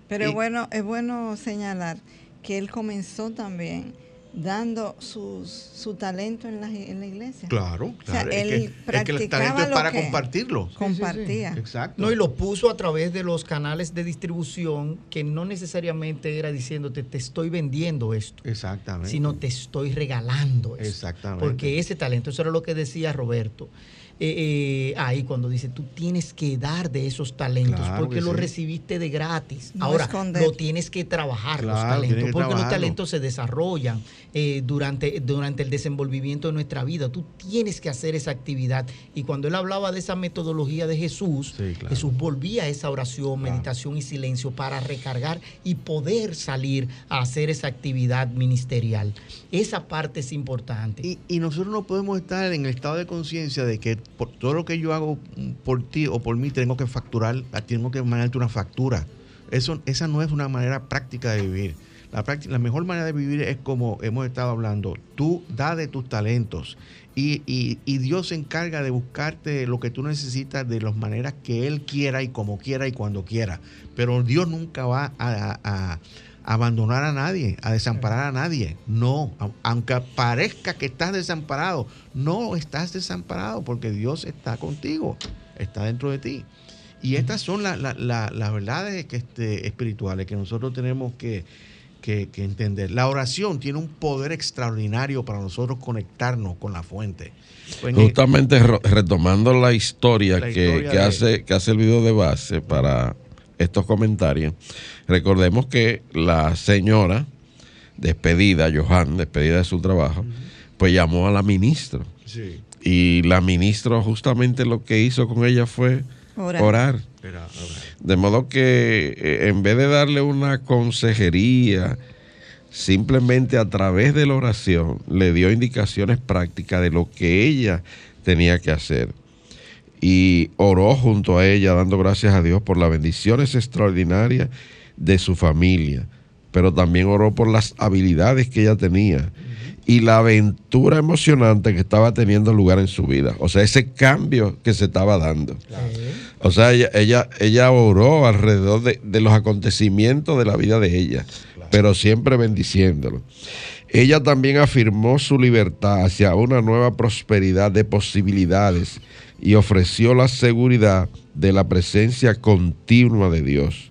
Pero
Y-
bueno, es bueno señalar que él comenzó también dando sus, su talento en la, en la iglesia.
Claro,
O sea,
claro. es,
él
que, es que el talento es para compartirlo.
Compartía.
Exacto.
No, y lo puso a través de los canales de distribución que no necesariamente era diciéndote te estoy vendiendo esto,
Exactamente.
sino te estoy regalando esto.
Exactamente.
Porque ese talento, eso era lo que decía Roberto. Eh, eh, ahí cuando dice, tú tienes que dar de esos talentos
Claro
porque
que
los
sí.
recibiste de gratis.
No
Ahora,
esconder.
lo tienes que trabajar los talentos porque los talentos se desarrollan eh, durante, durante el desenvolvimiento de nuestra vida. Tú tienes que hacer esa actividad. Y cuando él hablaba de esa metodología de Jesús,
Sí, claro.
Jesús volvía a esa oración,
Claro.
meditación y silencio para recargar y poder salir a hacer esa actividad ministerial. Esa parte es importante.
Y, y nosotros no podemos estar en el estado de conciencia de que por todo lo que yo hago por ti o por mí tengo que facturar, tengo que mandarte una factura. Eso, esa no es una manera práctica de vivir. La, práctica- la mejor manera de vivir es como hemos estado hablando. Tú da de tus talentos y, y- y Dios se encarga de buscarte lo que tú necesitas de las maneras que Él quiera y como quiera y cuando quiera. Pero Dios nunca va a abandonar a nadie, a desamparar a nadie. No, aunque parezca que estás desamparado, no estás desamparado porque Dios está contigo, está dentro de ti. Y estas son la- la- la- las verdades que, este, espirituales que nosotros tenemos que, que- que entender. La oración tiene un poder extraordinario para nosotros conectarnos con la fuente. Pues en-
Justamente retomando la historia, que,
historia
que
de-
hace, que hace el video de base para estos comentarios, recordemos que la señora despedida, Johan, despedida de su trabajo, pues llamó a la ministra.
sí,
Y la ministra justamente lo que hizo con ella fue
Orar.
orar.
era- era-
De modo que eh, en vez de darle una consejería, simplemente a través de la oración le dio indicaciones prácticas de lo que ella tenía que hacer. Y oró junto a ella, dando gracias a Dios por las bendiciones extraordinarias de su familia, pero también oró por las habilidades que ella tenía y la aventura emocionante que estaba teniendo lugar en su vida. O sea, ese cambio que se estaba dando. O sea, ella, ella, ella oró alrededor de, de los acontecimientos de la vida de ella, pero siempre bendiciéndolo. Ella también afirmó su libertad hacia una nueva prosperidad de posibilidades y ofreció la seguridad de la presencia continua de Dios.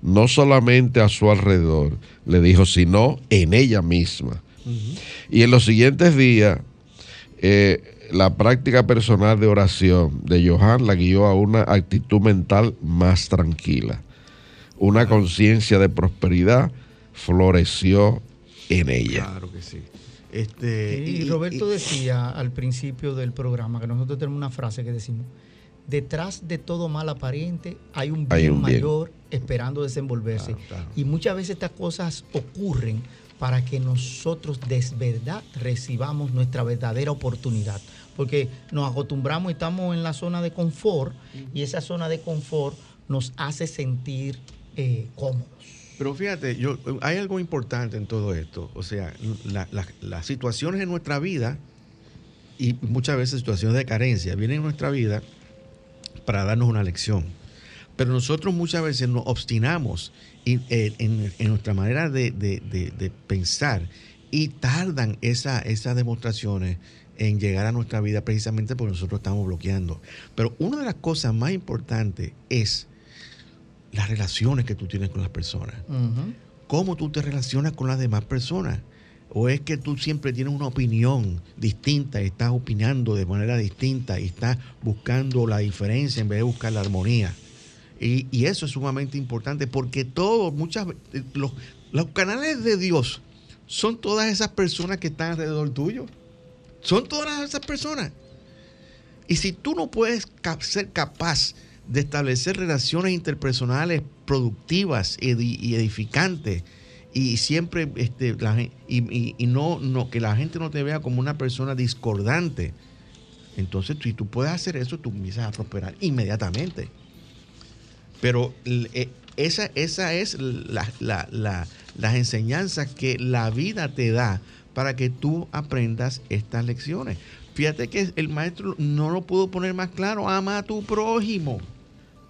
No solamente a su alrededor, le dijo, sino en ella misma. Y en los siguientes días, eh, la práctica personal de oración de Johan la guió a una actitud mental más tranquila. Una conciencia de prosperidad floreció en ella.
Claro que sí. Este,
y, Roberto decía al principio del programa que nosotros tenemos una frase que decimos, detrás de todo mal aparente hay un bien,
Hay un bien.
mayor esperando desenvolverse.
Claro, claro.
Y muchas veces estas cosas ocurren para que nosotros de verdad recibamos nuestra verdadera oportunidad. Porque nos acostumbramos y estamos en la zona de confort y esa zona de confort nos hace sentir eh, cómodos.
Pero fíjate, yo, hay algo importante en todo esto. O sea, la- la- las situaciones en nuestra vida y muchas veces situaciones de carencia vienen en nuestra vida para darnos una lección. Pero nosotros muchas veces nos obstinamos en, en- en- nuestra manera de, de- de- de pensar y tardan esa- esas demostraciones en llegar a nuestra vida precisamente porque nosotros estamos bloqueando. Pero una de las cosas más importantes es las relaciones que tú tienes con las personas. ¿Cómo tú te relacionas con las demás personas? ¿O es que tú siempre tienes una opinión distinta y estás opinando de manera distinta y estás buscando la diferencia en vez de buscar la armonía? Y, y eso es sumamente importante porque todos, muchas eh, los, los canales de Dios son todas esas personas que están alrededor tuyo. Son todas esas personas. Y si tú no puedes ser capaz de establecer relaciones interpersonales productivas y edificantes y siempre este, y, no, no que la gente no te vea como una persona discordante, entonces si tú puedes hacer eso, tú empiezas a prosperar inmediatamente. Pero eh, esa, esa es la- la- la- las enseñanzas que la vida te da para que tú aprendas estas lecciones. Fíjate que el maestro no lo pudo poner más claro. Ama a tu prójimo.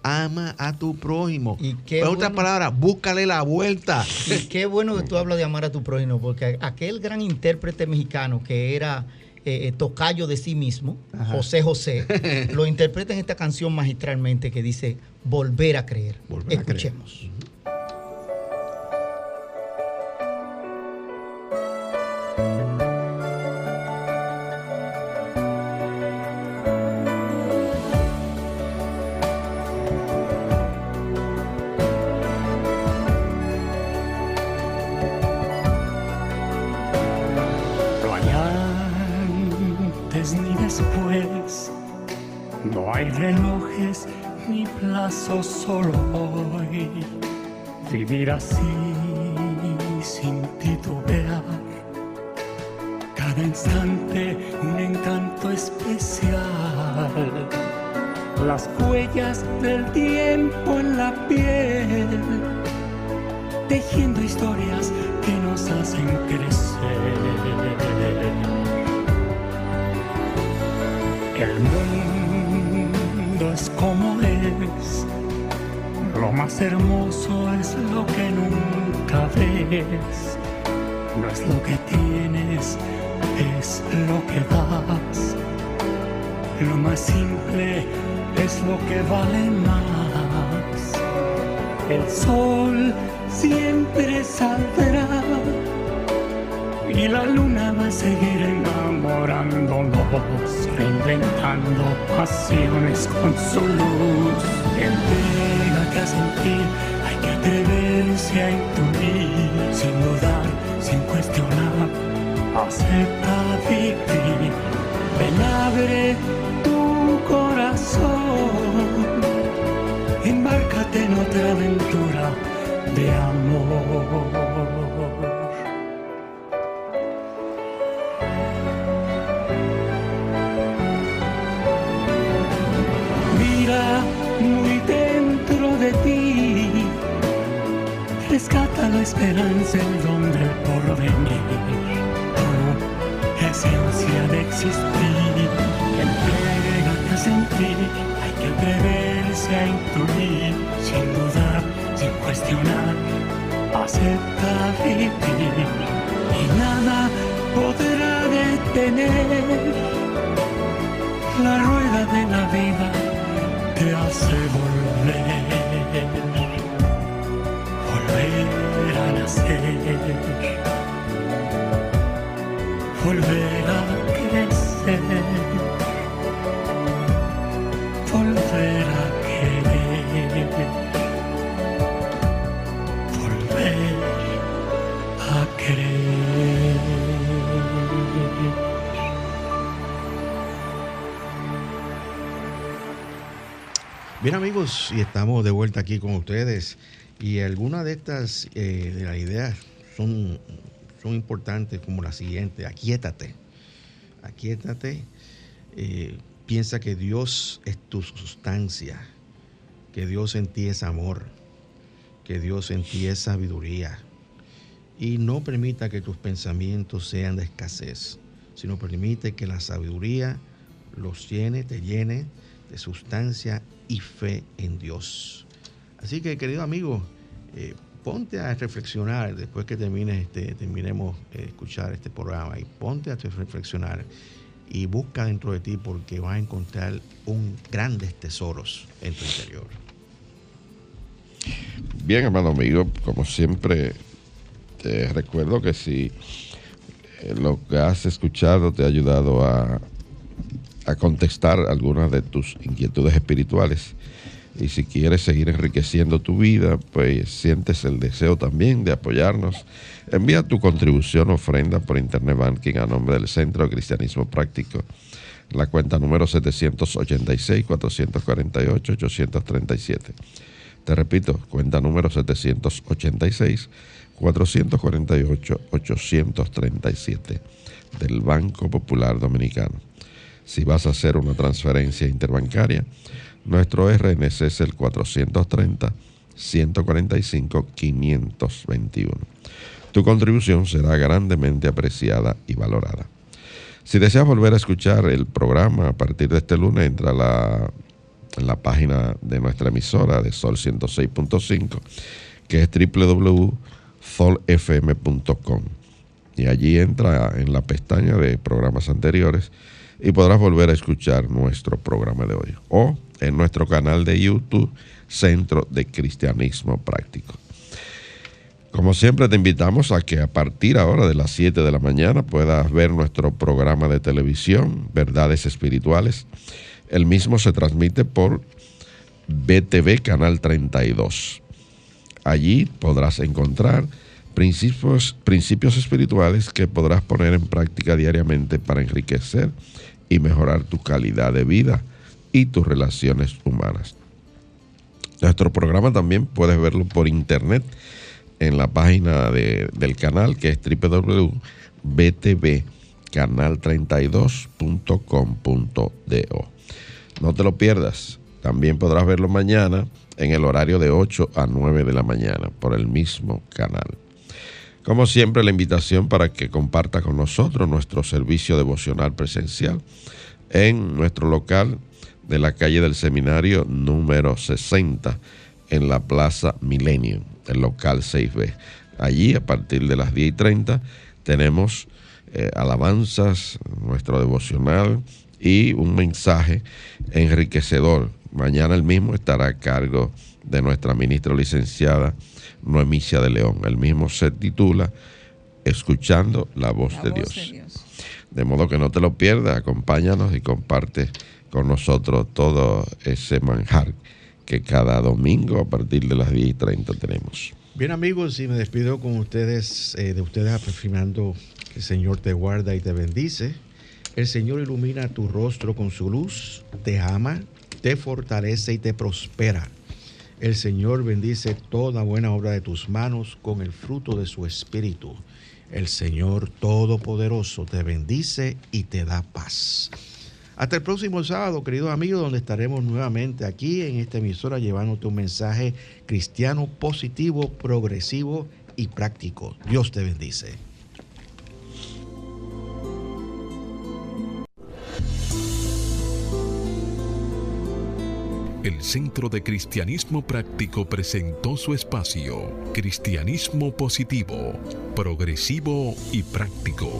Ama a tu prójimo.
Y qué
En otras
bueno.
palabras, búscale la vuelta.
Y qué bueno que tú hablas de amar a tu prójimo, porque aquel gran intérprete mexicano que era eh, eh, tocayo de sí mismo,
Ajá.
José José, *laughs* lo interpreta en esta canción magistralmente que dice Volver a creer.
Volver a creer.
Hay relojes ni plazos solo hoy. Vivir así sin titubear. Cada instante un encanto especial. Las huellas del tiempo en la piel. Tejiendo historias que nos hacen crecer. Hermoso es lo que nunca ves, no es lo que tienes, es lo que das, lo más simple es lo que vale más. El sol siempre saldrá y la luna va a seguir enamorándonos, reinventando pasiones con su luz. Entrégate a sentir, hay que atreverse a intuir, sin dudar, sin cuestionar, acepta vivir. Ven, abre tu corazón, embárcate en otra aventura de amor. Rescata la esperanza, el don del porvenir, tu esencia de existir, entrégate a sentir, hay que atreverse a intuir, sin dudar, sin cuestionar, acepta vivir. Y nada podrá detener la rueda de la vida te hace volver, volver a crecer, volver a querer, volver a querer.
Bien amigos, y estamos de vuelta aquí con ustedes. Y algunas de estas eh, de las ideas son, son importantes como la siguiente. Aquíétate. Aquíétate. eh, piensa que Dios es tu sustancia. Que Dios en ti es amor. Que Dios en ti es sabiduría. Y no permita que tus pensamientos sean de escasez, sino permite que la sabiduría los llene, te llene de sustancia y fe en Dios. Así que, querido amigo, eh, ponte a reflexionar después que termines este, terminemos de escuchar este programa y ponte a reflexionar y busca dentro de ti porque vas a encontrar un grandes tesoros en tu interior.
Bien, hermano amigo, como siempre, te recuerdo que si eh, lo que has escuchado te ha ayudado a, a contestar algunas de tus inquietudes espirituales y si quieres seguir enriqueciendo tu vida, pues sientes el deseo también de apoyarnos, envía tu contribución ofrenda por Internet Banking a nombre del Centro de Cristianismo Práctico. La cuenta número 786-448-837. Te repito, cuenta número 786-448-837 del Banco Popular Dominicano. Si vas a hacer una transferencia interbancaria, nuestro RNC es el 430-145-521. Tu contribución será grandemente apreciada y valorada. Si deseas volver a escuchar el programa a partir de este lunes, entra a la, en la página de nuestra emisora de Sol 106.5, que es www.solfm.com. Y allí entra en la pestaña de programas anteriores y podrás volver a escuchar nuestro programa de hoy. O en nuestro canal de YouTube, Centro de Cristianismo Práctico. Como siempre te invitamos a que a partir ahora de las 7 de la mañana puedas ver nuestro programa de televisión, Verdades Espirituales. El mismo se transmite por BTV Canal 32. Allí podrás encontrar principios, principios espirituales que podrás poner en práctica diariamente para enriquecer y mejorar tu calidad de vida y tus relaciones humanas. Nuestro programa también puedes verlo por internet en la página del canal que es www.btvcanal32.com.do. No te lo pierdas. También podrás verlo mañana en el horario de 8 a 9 de la mañana por el mismo canal. Como siempre, la invitación para que comparta con nosotros nuestro servicio devocional presencial en nuestro local de la calle del Seminario número 60 en la Plaza Millennium, el local 6B. Allí, a partir de las 10 y 30, tenemos eh, alabanzas, nuestro devocional y un mensaje enriquecedor. Mañana el mismo estará a cargo de nuestra ministra licenciada Noemicia de León. El mismo se titula Escuchando la voz, de, Dios. de Dios. De modo que no te lo pierdas, acompáñanos y comparte con nosotros todo ese manjar que cada domingo a partir de las 10 y 30 tenemos.
Bien amigos, y me despido con ustedes, eh, de ustedes afirmando que el Señor te guarda y te bendice. El Señor ilumina tu rostro con su luz, te ama, te fortalece y te prospera. El Señor bendice toda buena obra de tus manos con el fruto de su espíritu. El Señor Todopoderoso te bendice y te da paz. Hasta el próximo sábado, queridos amigos, donde estaremos nuevamente aquí en esta emisora llevándote un mensaje cristiano positivo, progresivo y práctico. Dios te bendice.
el Centro de Cristianismo Práctico presentó su espacio, Cristianismo Positivo, Progresivo y Práctico,